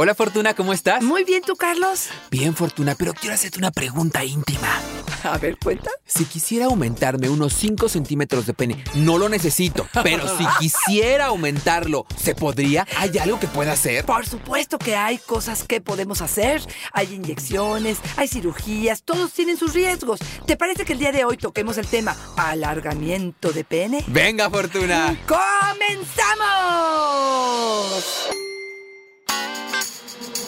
Hola Fortuna, ¿cómo estás? Muy bien, ¿tú, Carlos? Bien, Fortuna, pero quiero hacerte una pregunta íntima. A ver, cuenta. Si quisiera aumentarme unos 5 centímetros de pene, no lo necesito, pero si quisiera aumentarlo, ¿se podría? ¿Hay algo que pueda hacer? Por supuesto que hay cosas que podemos hacer. Hay inyecciones, hay cirugías, todos tienen sus riesgos. ¿Te parece que el día de hoy toquemos el tema alargamiento de pene? Venga, Fortuna. ¡Comenzamos!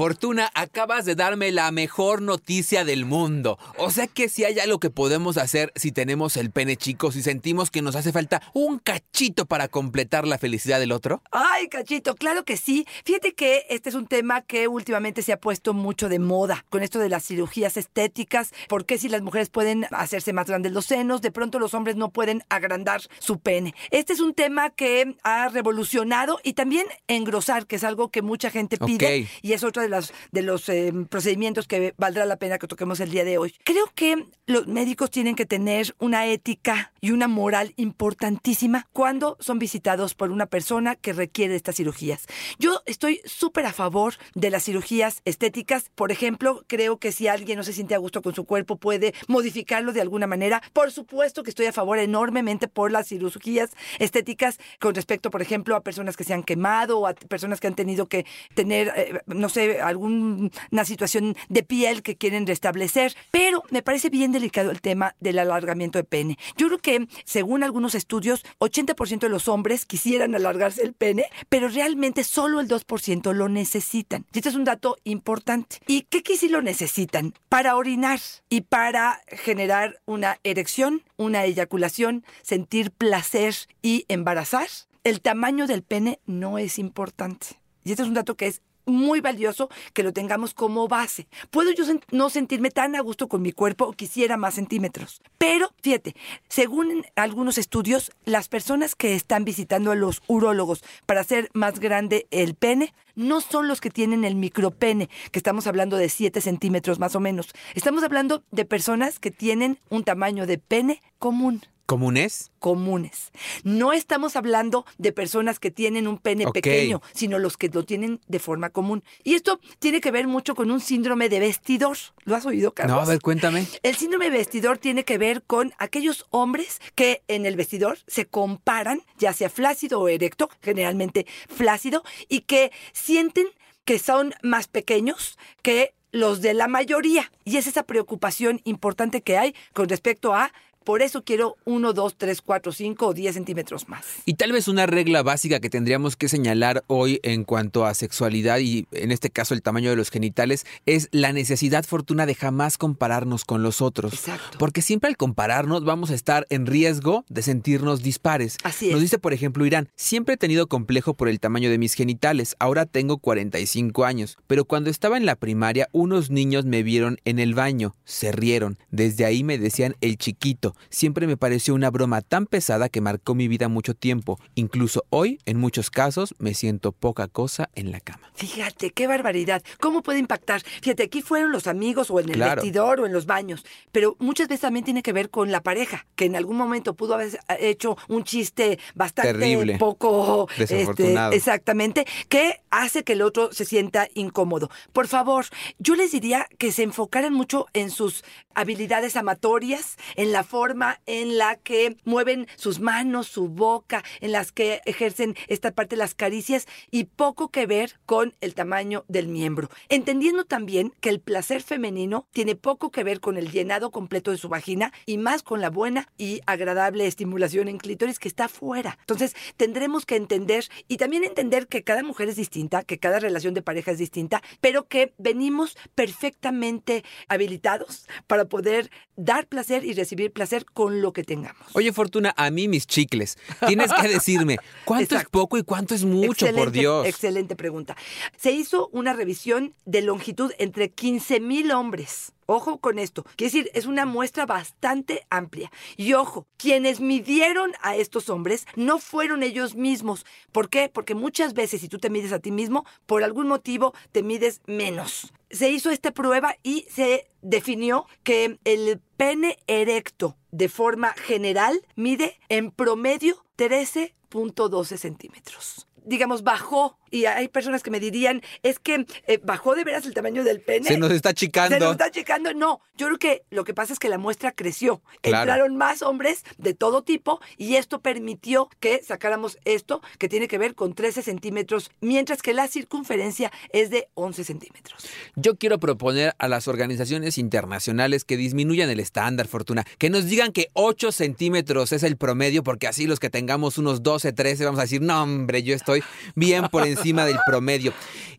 Fortuna, acabas de darme la mejor noticia del mundo. O sea que si hay algo que podemos hacer si tenemos el pene chico, si sentimos que nos hace falta un cachito para completar la felicidad del otro. Ay, cachito, claro que sí. Fíjate que este es un tema que últimamente se ha puesto mucho de moda con esto de las cirugías estéticas. ¿Por qué si las mujeres pueden hacerse más grandes los senos, de pronto los hombres no pueden agrandar su pene? Este es un tema que ha revolucionado y también engrosar, que es algo que mucha gente pide Ok. y es otra de de los eh, procedimientos que valdrá la pena que toquemos el día de hoy. Creo que los médicos tienen que tener una ética y una moral importantísima cuando son visitados por una persona que requiere estas cirugías. Yo estoy súper a favor de las cirugías estéticas. Por ejemplo, creo que si alguien no se siente a gusto con su cuerpo puede modificarlo de alguna manera. Por supuesto que estoy a favor enormemente por las cirugías estéticas con respecto, por ejemplo, a personas que se han quemado o a personas que han tenido que tener, eh, no sé, alguna situación de piel que quieren restablecer. Pero me parece bien delicado el tema del alargamiento de pene. Yo creo que, según algunos estudios, 80% de los hombres quisieran alargarse el pene, pero realmente solo el 2% lo necesitan. Y este es un dato importante. ¿Y qué que lo necesitan? Para orinar y para generar una erección, una eyaculación, sentir placer y embarazar. El tamaño del pene no es importante. Y este es un dato que es muy valioso que lo tengamos como base. Puedo yo no sentirme tan a gusto con mi cuerpo quisiera más centímetros. Pero, fíjate, según algunos estudios, las personas que están visitando a los urólogos para hacer más grande el pene no son los que tienen el micropene, que estamos hablando de 7 centímetros más o menos. Estamos hablando de personas que tienen un tamaño de pene común ¿Comunes? comunes. No estamos hablando de personas que tienen un pene pequeño, sino los que lo tienen de forma común. Y esto tiene que ver mucho con un síndrome de vestidor. ¿Lo has oído, Carlos? No, a ver, cuéntame. El síndrome de vestidor tiene que ver con aquellos hombres que en el vestidor se comparan, ya sea flácido o erecto, generalmente flácido, y que sienten que son más pequeños que los de la mayoría. Y es esa preocupación importante que hay con respecto a, por eso quiero 1, 2, 3, 4, 5 o 10 centímetros más. Y tal vez una regla básica que tendríamos que señalar hoy en cuanto a sexualidad y en este caso el tamaño de los genitales es la necesidad fortuna de jamás compararnos con los otros. Exacto. Porque siempre al compararnos vamos a estar en riesgo de sentirnos dispares. Así es. Nos dice, por ejemplo, Irán, siempre he tenido complejo por el tamaño de mis genitales. Ahora tengo 45 años. Pero cuando estaba en la primaria, unos niños me vieron en el baño. Se rieron. Desde ahí me decían el chiquito. Siempre me pareció una broma tan pesada que marcó mi vida mucho tiempo. Incluso hoy, en muchos casos, me siento poca cosa en la cama. Fíjate, qué barbaridad. ¿Cómo puede impactar? Fíjate, aquí fueron los amigos o en el Claro. vestidor o en los baños, pero muchas veces también tiene que ver con la pareja, que en algún momento pudo haber hecho un chiste bastante Terrible. poco este, Desafortunado. exactamente, que hace que el otro se sienta incómodo. Por favor, yo les diría que se enfocaran mucho en sus habilidades amatorias, en la forma en la que mueven sus manos, su boca, en las que ejercen esta parte de las caricias y poco que ver con el tamaño del miembro. Entendiendo también que el placer femenino tiene poco que ver con el llenado completo de su vagina y más con la buena y agradable estimulación en clítoris que está fuera. Entonces, tendremos que entender y también entender que cada mujer es distinta, que cada relación de pareja es distinta, pero que venimos perfectamente habilitados para poder dar placer y recibir placer con lo que tengamos. Oye, Fortuna, a mí mis chicles. Tienes que decirme cuánto es poco y cuánto es mucho, por Dios. Excelente pregunta. Se hizo una revisión de longitud entre 15 mil hombres. Ojo con esto. Quiere decir, es una muestra bastante amplia. Y ojo, quienes midieron a estos hombres no fueron ellos mismos. ¿Por qué? Porque muchas veces si tú te mides a ti mismo, por algún motivo te mides menos. Se hizo esta prueba y se definió que el pene erecto de forma general mide en promedio 13.12 centímetros digamos, bajó. Y hay personas que me dirían, es que eh, bajó de veras el tamaño del pene. Se nos está achicando. Se nos está achicando. No, yo creo que lo que pasa es que la muestra creció. Claro. Entraron más hombres de todo tipo y esto permitió que sacáramos esto que tiene que ver con 13 centímetros, mientras que la circunferencia es de 11 centímetros. Yo quiero proponer a las organizaciones internacionales que disminuyan el estándar, Fortuna. Que nos digan que 8 centímetros es el promedio, porque así los que tengamos unos 12, 13, vamos a decir, no, hombre, yo estoy bien por encima del promedio.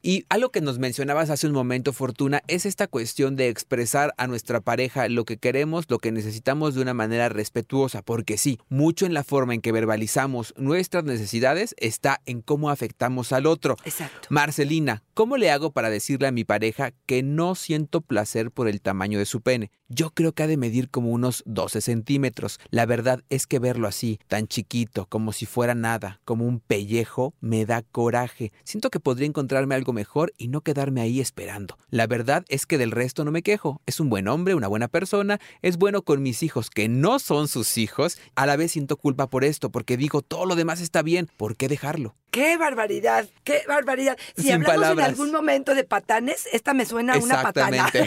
Y algo que nos mencionabas hace un momento, Fortuna, es esta cuestión de expresar a nuestra pareja lo que queremos, lo que necesitamos de una manera respetuosa, porque sí, mucho en la forma en que verbalizamos nuestras necesidades está en cómo afectamos al otro. Exacto. Marcelina, ¿cómo le hago para decirle a mi pareja que no siento placer por el tamaño de su pene? Yo creo que ha de medir como unos 12 centímetros. La verdad es que verlo así, tan chiquito, como si fuera nada, como un pellejo, me da coraje. Siento que podría encontrarme algo mejor y no quedarme ahí esperando. La verdad es que del resto no me quejo. Es un buen hombre, una buena persona, es bueno con mis hijos que no son sus hijos. A la vez siento culpa por esto, porque digo, todo lo demás está bien, ¿por qué dejarlo? ¡Qué barbaridad! ¡Qué barbaridad! Si Sin hablamos palabras. en algún momento de patanes, esta me suena a una patana.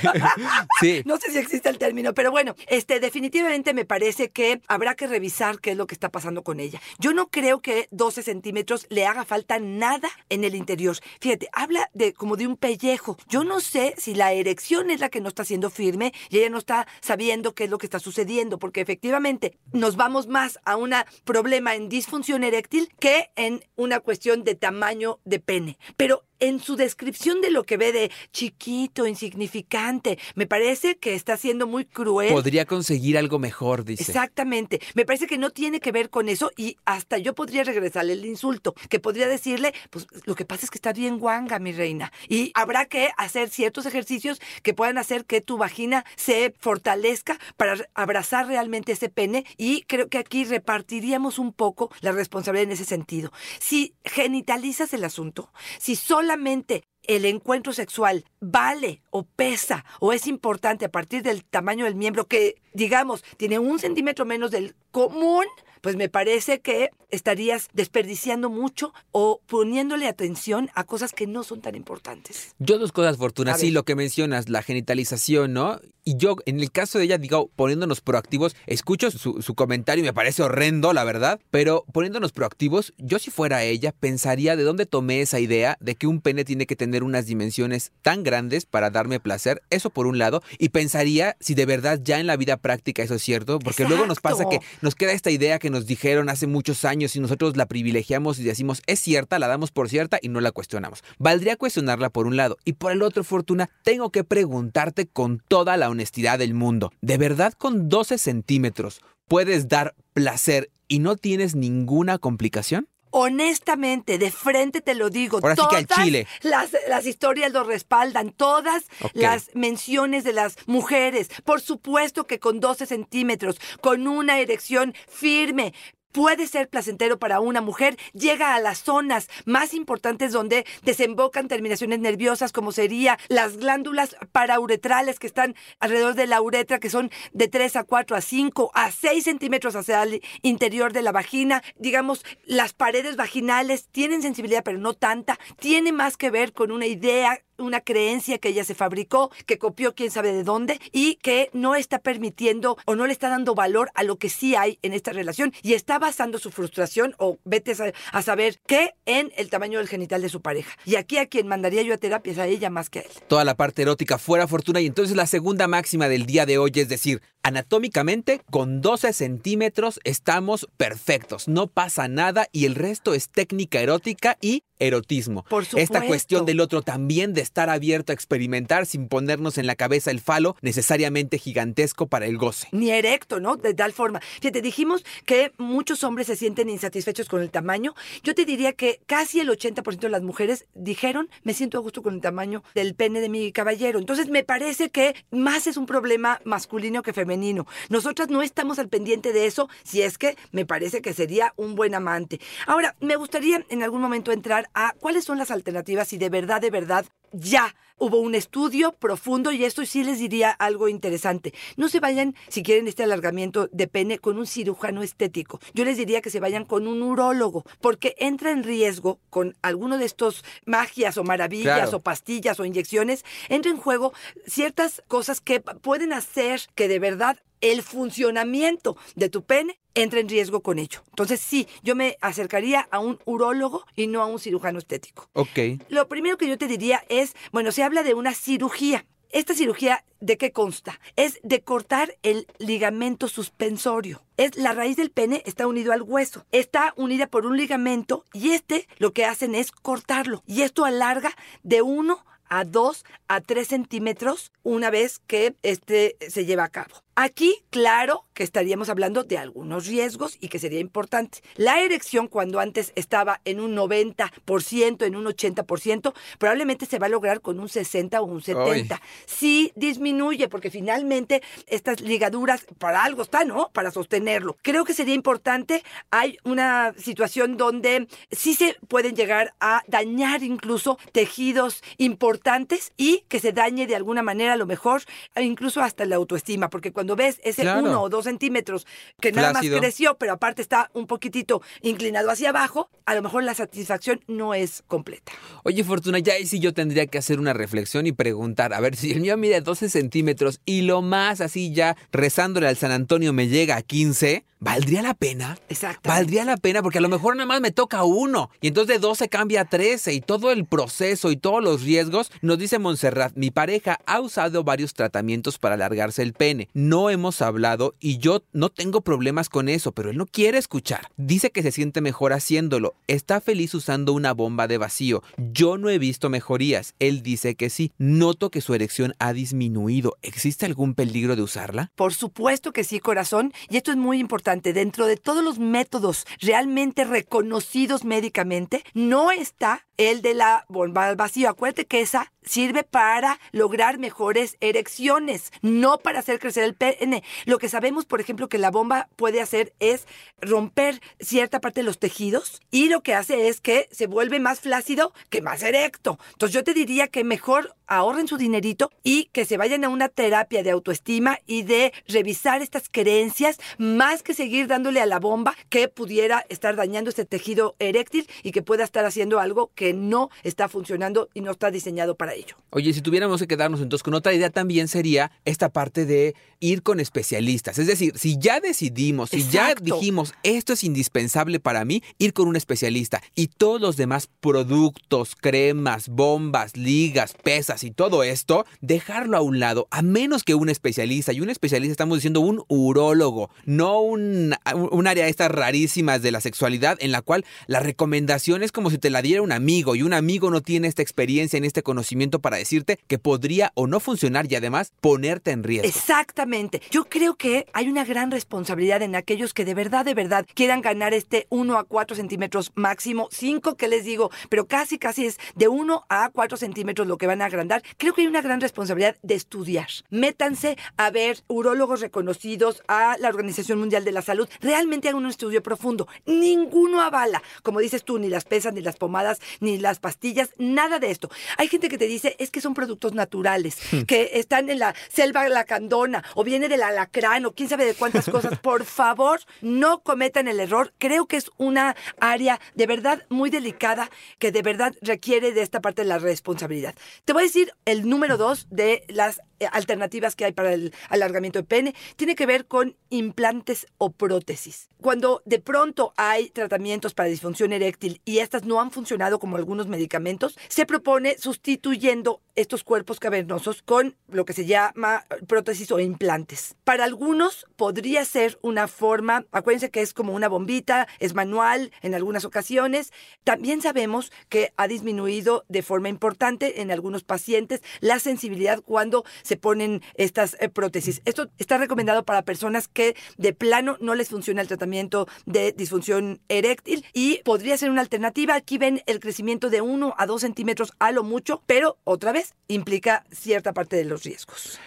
Sí. No sé si existe el término, pero bueno, este definitivamente me parece que habrá que revisar qué es lo que está pasando con ella. Yo no creo que 12 centímetros le haga falta nada en el interior. Fíjate, habla de como de un pellejo. Yo no sé si la erección es la que no está siendo firme y ella no está sabiendo qué es lo que está sucediendo, porque efectivamente nos vamos más a un problema en disfunción eréctil que en una cuestión de tamaño de pene. Pero en su descripción de lo que ve de chiquito, insignificante, me parece que está siendo muy cruel. Podría conseguir algo mejor, dice. Exactamente. Me parece que no tiene que ver con eso y hasta yo podría regresarle el insulto, que podría decirle, pues lo que pasa es que está bien guanga, mi reina. Y habrá que hacer ciertos ejercicios que puedan hacer que tu vagina se fortalezca para abrazar realmente ese pene y creo que aquí repartiríamos un poco la responsabilidad en ese sentido. Si genitalizas el asunto, si solamente el encuentro sexual vale o pesa o es importante a partir del tamaño del miembro que, digamos, tiene un centímetro menos del común, pues me parece que estarías desperdiciando mucho o poniéndole atención a cosas que no son tan importantes. Yo dos cosas, Fortuna. Sí, lo que mencionas, la genitalización, ¿no? Y yo, en el caso de ella, digo, poniéndonos proactivos, escucho su, su comentario y me parece horrendo, la verdad, pero poniéndonos proactivos, yo si fuera ella, pensaría de dónde tomé esa idea de que un pene tiene que tener unas dimensiones tan grandes para darme placer, eso por un lado, y pensaría si de verdad ya en la vida práctica eso es cierto, porque luego nos pasa que Exacto. nos queda esta idea que nos dijeron hace muchos años y nosotros la privilegiamos y decimos es cierta, la damos por cierta y no la cuestionamos. Valdría cuestionarla por un lado y por el otro, Fortuna, tengo que preguntarte con toda la honestidad del mundo, ¿de verdad con 12 centímetros puedes dar placer y no tienes ninguna complicación? Honestamente, de frente te lo digo. Ahora sí que al todas chile. Las, las historias lo respaldan, todas las menciones de las mujeres. Por supuesto que con 12 centímetros, con una erección firme. Puede ser placentero para una mujer, llega a las zonas más importantes donde desembocan terminaciones nerviosas, como sería las glándulas parauretrales que están alrededor de la uretra, que son de 3 a 4 a 5 a 6 centímetros hacia el interior de la vagina. Digamos, las paredes vaginales tienen sensibilidad, pero no tanta. Tiene más que ver con una idea una creencia que ella se fabricó, que copió quién sabe de dónde y que no está permitiendo o no le está dando valor a lo que sí hay en esta relación y está basando su frustración o vete a, saber qué en el tamaño del genital de su pareja. Y aquí a quien mandaría yo a terapia es a ella más que a él. Toda la parte erótica fuera fortuna y entonces la segunda máxima del día de hoy es decir, anatómicamente con 12 centímetros estamos perfectos, no pasa nada y el resto es técnica erótica y erotismo. Por supuesto. Esta cuestión del otro también de estar abierto a experimentar sin ponernos en la cabeza el falo necesariamente gigantesco para el goce. Ni erecto, ¿no? De tal forma. Fíjate, dijimos que muchos hombres se sienten insatisfechos con el tamaño. Yo te diría que casi el 80% de las mujeres dijeron, me siento a gusto con el tamaño del pene de mi caballero. Entonces me parece que más es un problema masculino que femenino. Nosotras no estamos al pendiente de eso, si es que me parece que sería un buen amante. Ahora, me gustaría en algún momento entrar a cuáles son las alternativas si de verdad, de verdad, ya hubo un estudio profundo y esto sí les diría algo interesante. No se vayan, si quieren este alargamiento de pene, con un cirujano estético. Yo les diría que se vayan con un urólogo, porque entra en riesgo con alguno de estos magias o maravillas Claro. o pastillas o inyecciones, entra en juego ciertas cosas que pueden hacer que de verdad el funcionamiento de tu pene entra en riesgo con ello. Entonces sí, yo me acercaría a un urólogo y no a un cirujano estético. Ok. Lo primero que yo te diría es, bueno, se habla de una cirugía. Esta cirugía, ¿de qué consta? Es de cortar el ligamento suspensorio. Es la raíz del pene está unido al hueso. Está unida por un ligamento y este lo que hacen es cortarlo. Y esto alarga de 1 a 2 a 3 centímetros una vez que este se lleva a cabo. Aquí, claro que estaríamos hablando de algunos riesgos y que sería importante. La erección, cuando antes estaba en un 90%, en un 80%, probablemente se va a lograr con un 60 o un 70. Sí disminuye, porque finalmente estas ligaduras para algo están, ¿no? Para sostenerlo. Creo que sería importante. Hay una situación donde sí se pueden llegar a dañar incluso tejidos importantes y que se dañe de alguna manera, a lo mejor, e incluso hasta la autoestima, porque cuando ves ese Claro. uno o dos centímetros que nada más creció, pero aparte está un poquitito inclinado hacia abajo, a lo mejor la satisfacción no es completa. Oye, Fortuna, ya ahí sí yo tendría que hacer una reflexión y preguntar, a ver, si el mío mide 12 centímetros y lo más así ya rezándole al San Antonio me llega a 15, ¿valdría la pena? Exacto. Valdría la pena porque a lo mejor nada más me toca uno y entonces de 12 cambia a 13 y todo el proceso y todos los riesgos. Nos dice Montserrat, mi pareja ha usado varios tratamientos para alargarse el pene. No hemos hablado y yo no tengo problemas con eso, pero él no quiere escuchar. Dice que se siente mejor haciéndolo. Está feliz usando una bomba de vacío. Yo no he visto mejorías. Él dice que sí. Noto que su erección ha disminuido. ¿Existe algún peligro de usarla? Por supuesto que sí, corazón. Y esto es muy importante. Dentro de todos los métodos realmente reconocidos médicamente, no está el de la bomba al vacío. Acuérdate que esa sirve para lograr mejores erecciones, no para hacer crecer el pene. Lo que sabemos, por ejemplo, que la bomba puede hacer es romper cierta parte de los tejidos y lo que hace es que se vuelve más flácido que más erecto. Entonces yo te diría que mejor ahorren su dinerito y que se vayan a una terapia de autoestima y de revisar estas creencias más que seguir dándole a la bomba que pudiera estar dañando este tejido eréctil y que pueda estar haciendo algo que no está funcionando y no está diseñado para ello. Oye, si tuviéramos que quedarnos entonces con otra idea también sería esta parte de ir con especialistas. Es decir, si ya decidimos, si ya Exacto. dijimos esto es indispensable para mí, ir con un especialista y todos los demás productos, cremas, bombas, ligas, pesas y todo esto, dejarlo a un lado, a menos que un especialista. Y un especialista estamos diciendo un urólogo, no un, un área de estas rarísimas de la sexualidad en la cual la recomendación es como si te la diera un amigo y un amigo no tiene esta experiencia ni este conocimiento para decirte que podría o no funcionar y además ponerte en riesgo. Exactamente. Yo creo que hay una gran responsabilidad en aquellos que de verdad, de verdad quieran ganar este 1 a 4 centímetros máximo, 5 que les digo, pero casi, casi es de 1 a 4 centímetros lo que van a agrandar creo que hay una gran responsabilidad de estudiar. Métanse a ver urólogos reconocidos, a la Organización Mundial de la Salud. Realmente hagan un estudio profundo. Ninguno avala, como dices tú, ni las pesas, ni las pomadas, ni las pastillas, nada de esto. Hay gente que te dice, es que son productos naturales, que están en la selva lacandona, o viene del alacrán, o quién sabe de cuántas cosas. Por favor, no cometan el error. Creo que es una área de verdad muy delicada que de verdad requiere de esta parte de la responsabilidad. Te voy a decir el número dos de las alternativas que hay para el alargamiento de pene. Tiene que ver con implantes o prótesis. Cuando de pronto hay tratamientos para disfunción eréctil y estas no han funcionado como algunos medicamentos, se propone sustituyendo estos cuerpos cavernosos con lo que se llama prótesis o implantes. Para algunos podría ser una forma, acuérdense que es como una bombita, es manual en algunas ocasiones. También sabemos que ha disminuido de forma importante en algunos pacientes la sensibilidad cuando se ponen estas eh, prótesis. Esto está recomendado para personas que de plano no les funciona el tratamiento de disfunción eréctil y podría ser una alternativa. Aquí ven el crecimiento de 1 a 2 centímetros a lo mucho, pero otra vez implica cierta parte de los riesgos.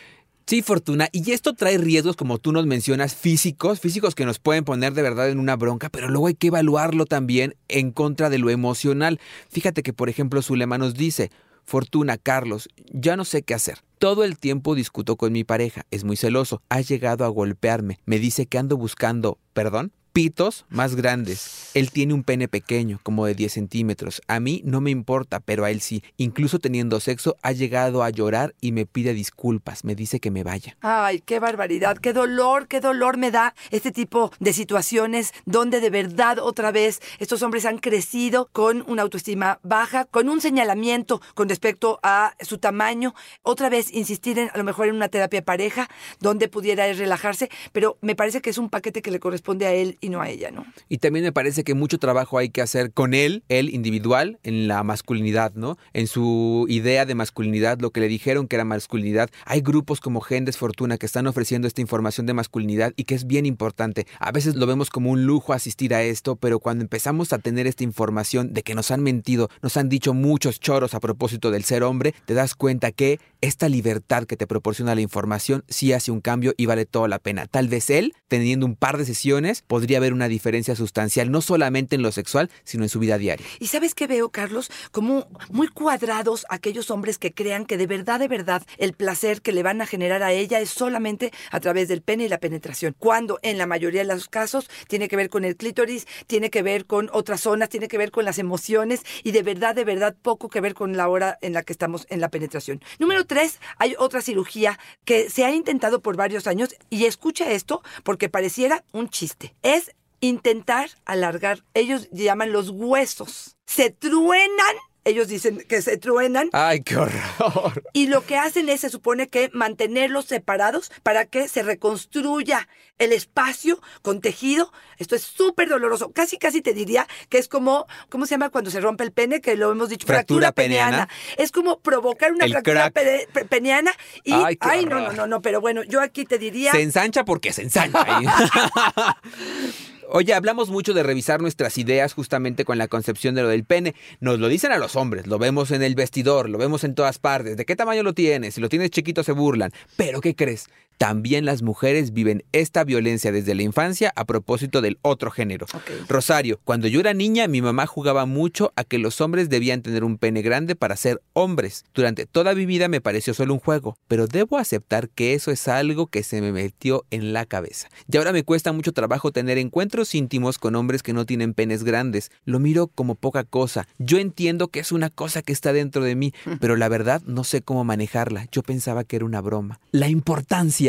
Sí, Fortuna, y esto trae riesgos, como tú nos mencionas, físicos, físicos que nos pueden poner de verdad en una bronca, pero luego hay que evaluarlo también en contra de lo emocional. Fíjate que, por ejemplo, Zulema nos dice, Fortuna, Carlos, ya no sé qué hacer. Todo el tiempo discuto con mi pareja, es muy celoso, ha llegado a golpearme, me dice que ando buscando, perdón, pitos más grandes. Él tiene un pene pequeño, como de 10 centímetros. A mí no me importa, pero a él sí. Incluso teniendo sexo, ha llegado a llorar y me pide disculpas. Me dice que me vaya. Ay, qué barbaridad, qué dolor, qué dolor me da este tipo de situaciones donde de verdad otra vez estos hombres han crecido con una autoestima baja, con un señalamiento con respecto a su tamaño. Otra vez insistir en a lo mejor en una terapia pareja donde pudiera relajarse, pero me parece que es un paquete que le corresponde a él y a ella, ¿no? Y también me parece que mucho trabajo hay que hacer con él, él individual, en la masculinidad, ¿no? En su idea de masculinidad, lo que le dijeron que era masculinidad. Hay grupos como Gendes Fortuna que están ofreciendo esta información de masculinidad y que es bien importante. A veces lo vemos como un lujo asistir a esto, pero cuando empezamos a tener esta información de que nos han mentido, nos han dicho muchos choros a propósito del ser hombre, te das cuenta que esta libertad que te proporciona la información sí hace un cambio y vale toda la pena. Tal vez él, teniendo un par de sesiones, podría haber una diferencia sustancial, no solamente en lo sexual, sino en su vida diaria. ¿Y sabes qué veo, Carlos? Como muy cuadrados aquellos hombres que crean que de verdad, de verdad, el placer que le van a generar a ella es solamente a través del pene y la penetración. Cuando en la mayoría de los casos tiene que ver con el clítoris, tiene que ver con otras zonas, tiene que ver con las emociones y de verdad, de verdad, poco que ver con la hora en la que estamos en la penetración. Número tres, hay otra cirugía que se ha intentado por varios años y escucha esto porque pareciera un chiste. Es intentar alargar, ellos llaman los huesos. Se truenan ellos dicen que se truenan. ¡Ay, qué horror! Y lo que hacen es, se supone que mantenerlos separados para que se reconstruya el espacio con tejido. Esto es súper doloroso. Casi, casi te diría que es como, ¿cómo se llama cuando se rompe el pene? Que lo hemos dicho, fractura, peneana. Es como provocar una fractura peneana y, ay, no, no, no, no, pero bueno, yo aquí te diría... Se ensancha porque se ensancha. Oye, hablamos mucho de revisar nuestras ideas justamente con la concepción de lo del pene. Nos lo dicen a los hombres, lo vemos en el vestidor, lo vemos en todas partes. ¿De qué tamaño lo tienes? Si lo tienes chiquito se burlan. Pero ¿qué crees? También las mujeres viven esta violencia desde la infancia a propósito del otro género. Rosario, cuando yo era niña, mi mamá jugaba mucho a que los hombres debían tener un pene grande para ser hombres. Durante toda mi vida me pareció solo un juego, pero debo aceptar que eso es algo que se me metió en la cabeza. Y ahora me cuesta mucho trabajo tener encuentros íntimos con hombres que no tienen penes grandes. Lo miro como poca cosa. Yo entiendo que es una cosa que está dentro de mí, pero la verdad no sé cómo manejarla. Yo pensaba que era una broma. La importancia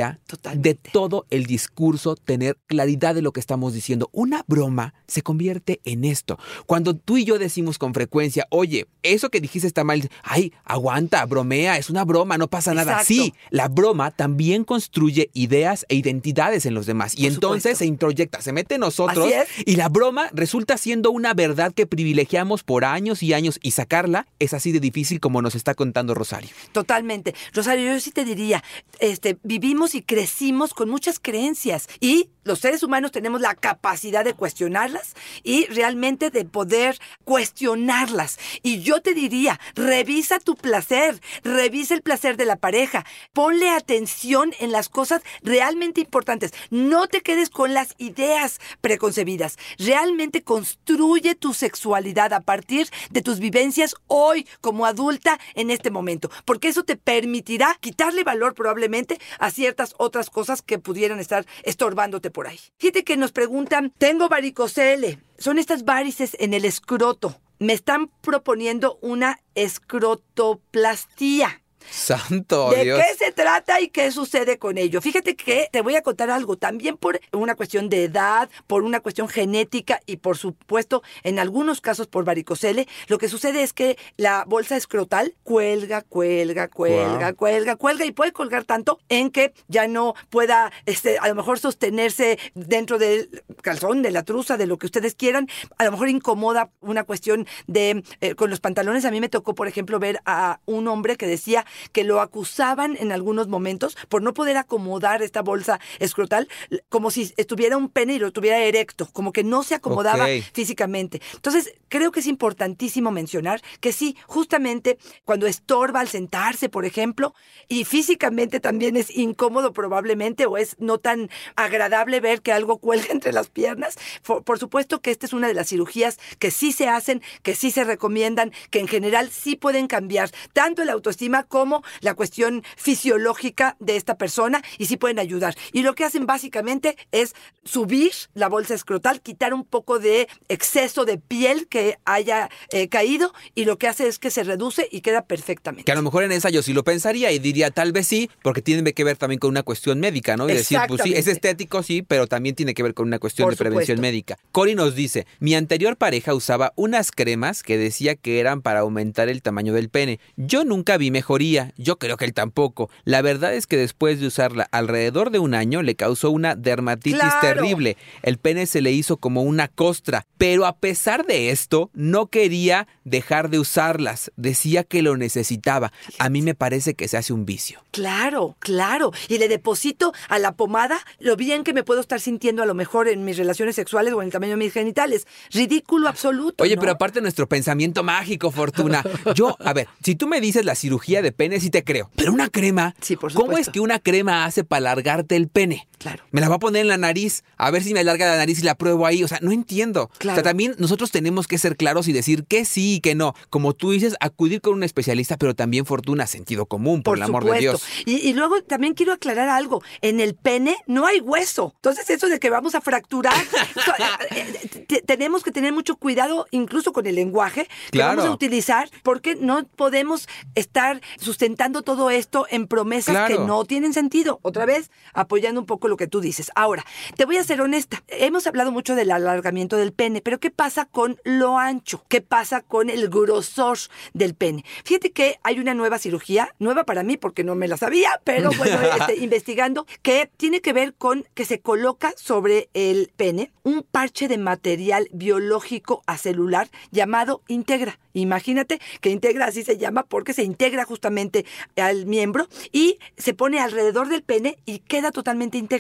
de todo el discurso, tener claridad de lo que estamos diciendo. Una broma se convierte en esto. Cuando tú y yo decimos con frecuencia, oye, eso que dijiste está mal, ay, aguanta, bromea, es una broma, no pasa nada. Sí, la broma también construye ideas e identidades en los demás y entonces se introyecta, se mete en nosotros y la broma resulta siendo una verdad que privilegiamos por años y años y sacarla es así de difícil como nos está contando Rosario. Totalmente. Rosario, yo sí te diría, este, vivimos y crecimos con muchas creencias. Y los seres humanos tenemos la capacidad de cuestionarlas y realmente de poder cuestionarlas. Y yo te diría, revisa tu placer, revisa el placer de la pareja, ponle atención en las cosas realmente importantes. No te quedes con las ideas preconcebidas. Realmente construye tu sexualidad a partir de tus vivencias hoy como adulta en este momento, porque eso te permitirá quitarle valor probablemente a ciertas otras cosas que pudieran estar estorbándote por ahí. Fíjate que nos preguntan, tengo varicocele, son estas varices en el escroto. Me están proponiendo una escrotoplastía. Santo ¿De Dios. qué se trata y qué sucede con ello? Fíjate que te voy a contar algo, también por una cuestión de edad, por una cuestión genética y por supuesto en algunos casos por varicocele, lo que sucede es que la bolsa escrotal cuelga, cuelga, cuelga, Wow. cuelga, cuelga y puede colgar tanto en que ya no pueda este, a lo mejor sostenerse dentro del calzón, de la truza, de lo que ustedes quieran, a lo mejor incomoda una cuestión de eh, con los pantalones. A mí me tocó, por ejemplo, ver a un hombre que decía que lo acusaban en algunos momentos por no poder acomodar esta bolsa escrotal, como si estuviera un pene y lo tuviera erecto, como que no se acomodaba Ok. físicamente. Entonces, creo que es importantísimo mencionar que sí, justamente cuando estorba al sentarse, por ejemplo, y físicamente también es incómodo probablemente o es no tan agradable ver que algo cuelga entre las piernas. Por, por supuesto que esta es una de las cirugías que sí se hacen, que sí se recomiendan, que en general sí pueden cambiar tanto la autoestima como la cuestión fisiológica de esta persona y sí pueden ayudar. Y lo que hacen básicamente es subir la bolsa escrotal, quitar un poco de exceso de piel que haya eh, caído y lo que hace es que se reduce y queda perfectamente. Que a lo mejor en esa yo sí lo pensaría y diría tal vez sí, porque tiene que ver también con una cuestión médica, ¿no? Y decir, pues sí, es estético, sí, pero también tiene que ver con una cuestión Por de prevención supuesto. médica. Cory nos dice, mi anterior pareja usaba unas cremas que decía que eran para aumentar el tamaño del pene. Yo nunca vi mejoría, yo creo que él tampoco. La verdad es que después de usarla alrededor de un año le causó una dermatitis ¡Claro! terrible. El pene se le hizo como una costra, pero a pesar de esto, no quería dejar de usarlas. Decía que lo necesitaba. A mí me parece que se hace un vicio. Claro, claro. Y le deposito a la pomada lo bien que me puedo estar sintiendo a lo mejor en mis relaciones sexuales o en el tamaño de mis genitales. Ridículo absoluto. Oye, ¿no? pero aparte nuestro pensamiento mágico, Fortuna. Yo, a ver, si tú me dices la cirugía de pene, sí te creo. Pero una crema, Sí, por ¿cómo es que una crema hace para alargarte el pene? Claro. Me la va a poner en la nariz, a ver si me alarga la nariz y la pruebo ahí. O sea, no entiendo. Claro. O sea, también nosotros tenemos que ser claros y decir que sí y que no. Como tú dices, acudir con un especialista, pero también Fortuna, sentido común, por, el amor de Dios. Y, y luego también quiero aclarar algo. En el pene no hay hueso. Entonces eso de que vamos a fracturar, eh, eh, te- tenemos que tener mucho cuidado incluso con el lenguaje que Claro. vamos a utilizar porque no podemos estar sustentando todo esto en promesas Claro. que no tienen sentido. Otra vez, apoyando un poco lo que tú dices. Ahora, te voy a ser honesta. Hemos hablado mucho del alargamiento del pene, pero ¿qué pasa con lo ancho? ¿Qué pasa con el grosor del pene? Fíjate que hay una nueva cirugía, nueva para mí porque no me la sabía, pero bueno, este, investigando, que tiene que ver con que se coloca sobre el pene un parche de material biológico acelular llamado Integra. Imagínate que Integra así se llama porque se integra justamente al miembro y se pone alrededor del pene y queda totalmente integrado.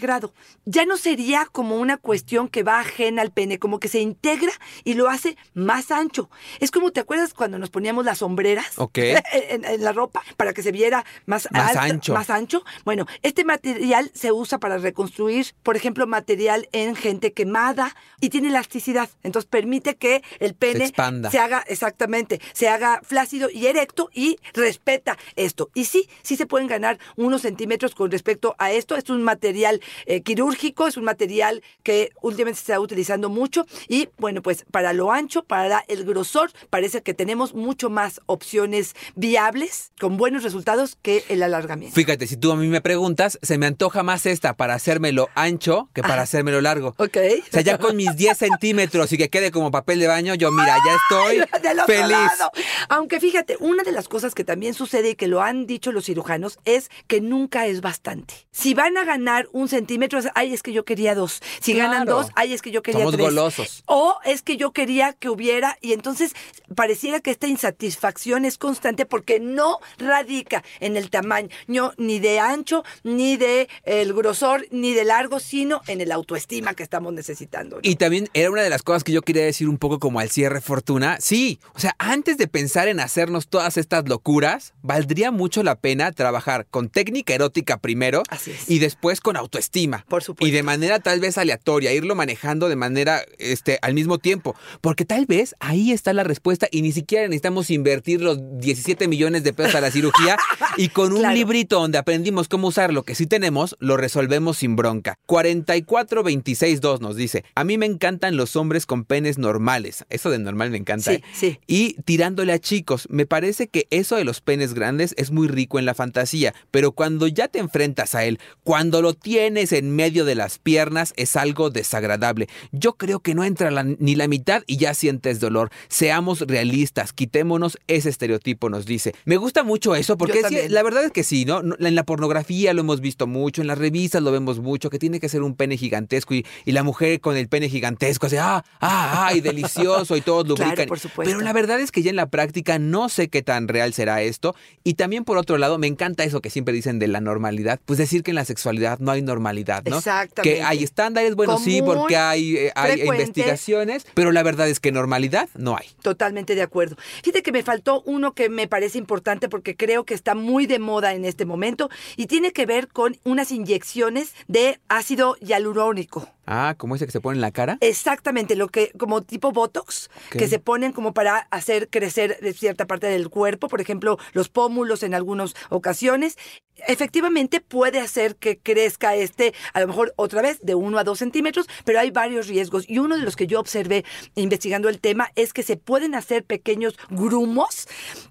Ya no sería como una cuestión que va ajena al pene, como que se integra y lo hace más ancho. Es como, ¿te acuerdas cuando nos poníamos las sombreras? Ok. en, en la ropa para que se viera más, Más ancho. más ancho. Bueno, este material se usa para reconstruir, por ejemplo, material en gente quemada y tiene elasticidad. Entonces permite que el pene expanda. se haga exactamente, se haga flácido y erecto y respeta esto. Y sí, sí se pueden ganar unos centímetros con respecto a esto. Es un material eh, quirúrgico, es un material que últimamente se está utilizando mucho y bueno, pues para lo ancho, para el grosor, parece que tenemos mucho más opciones viables con buenos resultados que el alargamiento. Fíjate, si tú a mí me preguntas, se me antoja más esta para hacérmelo ancho que para hacérmelo largo. Ok. O sea, ya con mis 10 centímetros y que quede como papel de baño, yo mira, ya estoy Del otro feliz. lado. Aunque fíjate, una de las cosas que también sucede y que lo han dicho los cirujanos es que nunca es bastante. Si van a ganar un centímetros, ay, es que yo quería dos. Si ganan dos, ay, es que yo quería Somos tres. golosos. O es que yo quería que hubiera, y entonces pareciera que esta insatisfacción es constante porque no radica en el tamaño, ni de ancho, ni de el grosor, ni de largo, sino en el autoestima que estamos necesitando. ¿no? Y también era una de las cosas que yo quería decir un poco como al cierre Fortuna. Sí, o sea, antes de pensar en hacernos todas estas locuras, valdría mucho la pena trabajar con técnica erótica primero Así es. y después con autoestima. Por supuesto. Y de manera tal vez aleatoria, irlo manejando de manera este al mismo tiempo, porque tal vez ahí está la respuesta y ni siquiera necesitamos invertir los 17 millones de pesos a la cirugía y con un Claro. librito donde aprendimos cómo usar lo que sí tenemos, lo resolvemos sin bronca. 44262 nos dice, a mí me encantan los hombres con penes normales. Eso de normal me encanta. Sí, ¿eh? sí. Y tirándole a chicos, me parece que eso de los penes grandes es muy rico en la fantasía, pero cuando ya te enfrentas a él, cuando lo tienes en medio de las piernas, es algo desagradable. Yo creo que no entra la- ni la mitad y ya sientes dolor. Seamos realistas, quitémonos ese estereotipo, nos dice. Me gusta mucho eso, porque sí, la verdad es que sí, ¿no? En la pornografía lo hemos visto mucho, en las revistas lo vemos mucho, que tiene que ser un pene gigantesco y, y la mujer con el pene gigantesco, así, ah, ah, ah, y delicioso y todos Claro, lubrican. por supuesto. Pero la verdad es que ya en la práctica no sé qué tan real será esto. Y también por otro lado, me encanta eso que siempre dicen de la normalidad, pues decir que en la sexualidad no hay normalidad, ¿no? Exactamente. Que hay estándares, bueno, sí, porque hay, eh, hay investigaciones, pero la verdad es que normalidad no hay. Totalmente de acuerdo. Fíjate que me faltó uno que me parece importante porque creo que está muy de moda en este momento y tiene que ver con unas inyecciones de ácido hialurónico. Ah, como ese que se pone en la cara. Exactamente, lo que como tipo botox, que se ponen como para hacer crecer cierta parte del cuerpo, por ejemplo, los pómulos en algunas ocasiones. Efectivamente puede hacer que crezca este, a lo mejor otra vez, de 1 a 2 centímetros, pero hay varios riesgos. Y uno de los que yo observé investigando el tema es que se pueden hacer pequeños grumos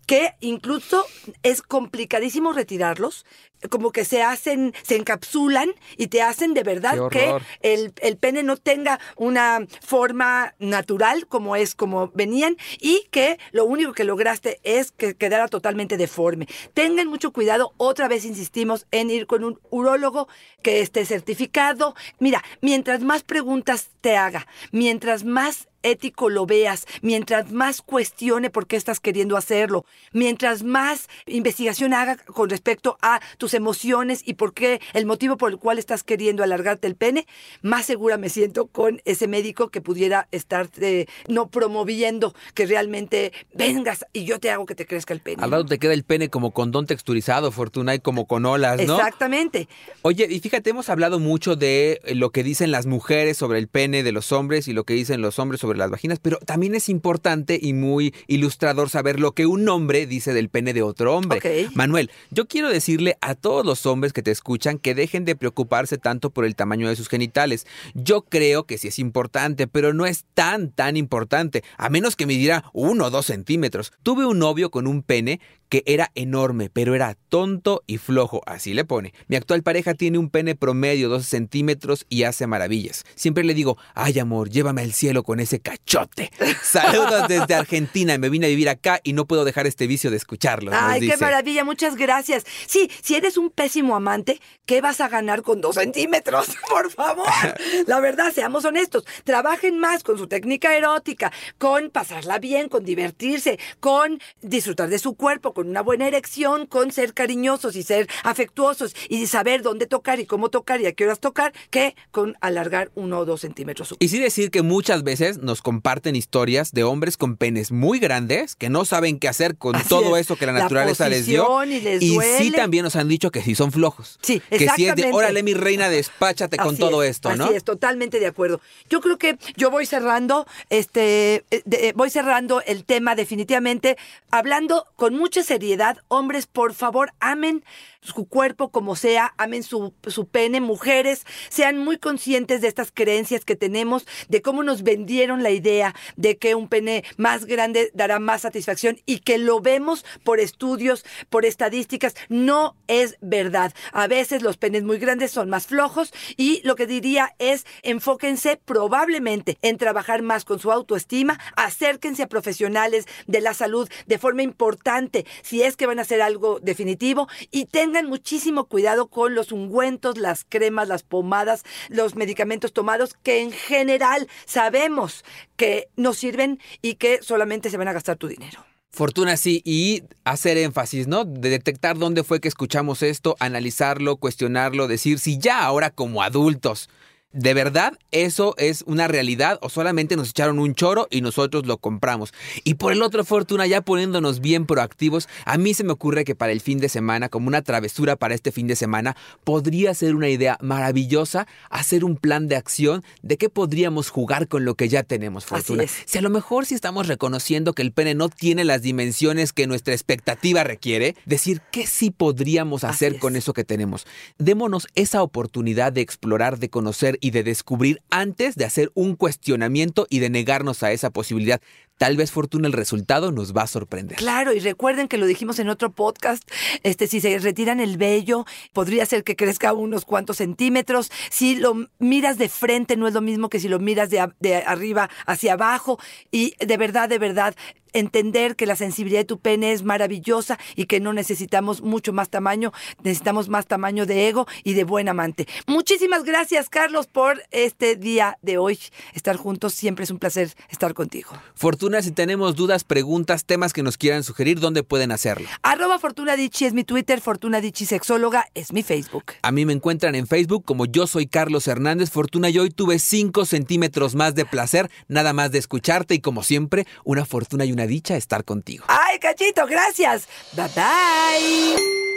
que incluso es complicadísimo retirarlos, como que se hacen, se encapsulan y te hacen de verdad que el, el pene no tenga una forma natural como es como venían y que lo único que lograste es que quedara totalmente deforme. Tengan mucho cuidado, otra vez insistimos en ir con un urólogo que esté certificado. Mira, mientras más preguntas te haga, mientras más ético lo veas, mientras más cuestione por qué estás queriendo hacerlo, mientras más investigación haga con respecto a tus emociones y por qué el motivo por el cual estás queriendo alargarte el pene, más segura me siento con ese médico que pudiera estar eh, no promoviendo que realmente vengas y yo te hago que te crezca el pene. Al lado te queda el pene como condón texturizado, Fortuna, y como con olas, ¿no? Exactamente. Oye, y fíjate, hemos hablado mucho de lo que dicen las mujeres sobre el pene de los hombres y lo que dicen los hombres sobre las vaginas, pero también es importante y muy ilustrador saber lo que un hombre dice del pene de otro hombre. Manuel, yo quiero decirle a todos los hombres que te escuchan que dejen de preocuparse tanto por el tamaño de sus genitales. Yo creo que sí es importante, pero no es tan, tan importante, a menos que midiera uno o dos centímetros. Tuve un novio con un pene que era enorme, pero era tonto y flojo, así le pone. Mi actual pareja tiene un pene promedio 12 centímetros y hace maravillas. Siempre le digo, ay amor, llévame al cielo con ese cachote. Saludos desde Argentina, me vine a vivir acá y no puedo dejar este vicio de escucharlo. Ay, qué maravilla, muchas gracias. Sí, si eres un pésimo amante, ¿qué vas a ganar con dos centímetros? Por favor. La verdad, seamos honestos. Trabajen más con su técnica erótica, con pasarla bien, con divertirse, con disfrutar de su cuerpo, con una buena erección, con ser cariñosos y ser afectuosos y saber dónde tocar y cómo tocar y a qué horas tocar, que con alargar uno o dos centímetros. Y sí decir que muchas veces nos comparten historias de hombres con penes muy grandes que no saben qué hacer con Así todo es. eso que la La naturaleza les dio. y les sí también nos han dicho que sí son flojos. Sí, Que sí es de, exactamente. órale mi reina, despáchate con Así todo es, esto, así ¿no? es, totalmente de acuerdo. Yo creo que yo voy cerrando, este, eh, de- eh, voy cerrando el tema definitivamente, hablando con mucha seriedad. Hombres, por favor, amen su cuerpo como sea, amen su, su pene. Mujeres, sean muy conscientes de estas creencias que tenemos, de cómo nos vendieron la idea de que un pene más grande dará más satisfacción y que lo vemos por estudios, por estadísticas. No es verdad. A veces los penes muy grandes son más flojos y lo que diría es enfóquense probablemente en trabajar más con su autoestima, acérquense a profesionales de la salud de forma importante. si es que van a hacer algo definitivo y tengan muchísimo cuidado con los ungüentos, las cremas, las pomadas, los medicamentos tomados que en general sabemos que no sirven y que solamente se van a gastar tu dinero. Fortuna sí, y hacer énfasis, ¿no? De detectar dónde fue que escuchamos esto, analizarlo, cuestionarlo, decir si ya ahora como adultos ¿De verdad eso es una realidad o solamente nos echaron un choro y nosotros lo compramos? Y por el otro, Fortuna, ya poniéndonos bien proactivos, a mí se me ocurre que para el fin de semana, como una travesura para este fin de semana, podría ser una idea maravillosa hacer un plan de acción de qué podríamos jugar con lo que ya tenemos, Fortuna. Si a lo mejor si estamos reconociendo que el pene no tiene las dimensiones que nuestra expectativa requiere, decir qué sí podríamos hacer con eso que tenemos. Démonos esa oportunidad de explorar, de conocer y de descubrir antes de hacer un cuestionamiento y de negarnos a esa posibilidad. Tal vez Fortuna el resultado nos va a sorprender. Claro, y recuerden que lo dijimos en otro podcast, este si se retiran el vello, podría ser que crezca unos cuantos centímetros. Si lo miras de frente no es lo mismo que si lo miras de, de arriba hacia abajo y de verdad, de verdad, entender que la sensibilidad de tu pene es maravillosa y que no necesitamos mucho más tamaño, necesitamos más tamaño de ego y de buen amante. Muchísimas gracias, Carlos, por este día de hoy. Estar juntos siempre es un placer estar contigo. Fortuna, si tenemos dudas, preguntas, temas que nos quieran sugerir, ¿dónde pueden hacerlo? Arroba Fortuna Dichi es mi Twitter, Fortuna Dichi Sexóloga es mi Facebook. A mí me encuentran en Facebook como yo soy Carlos Hernández Fortuna y hoy tuve 5 centímetros más de placer, nada más de escucharte y como siempre, una fortuna y una dicha estar contigo. Ay, cachito, gracias. Bye bye.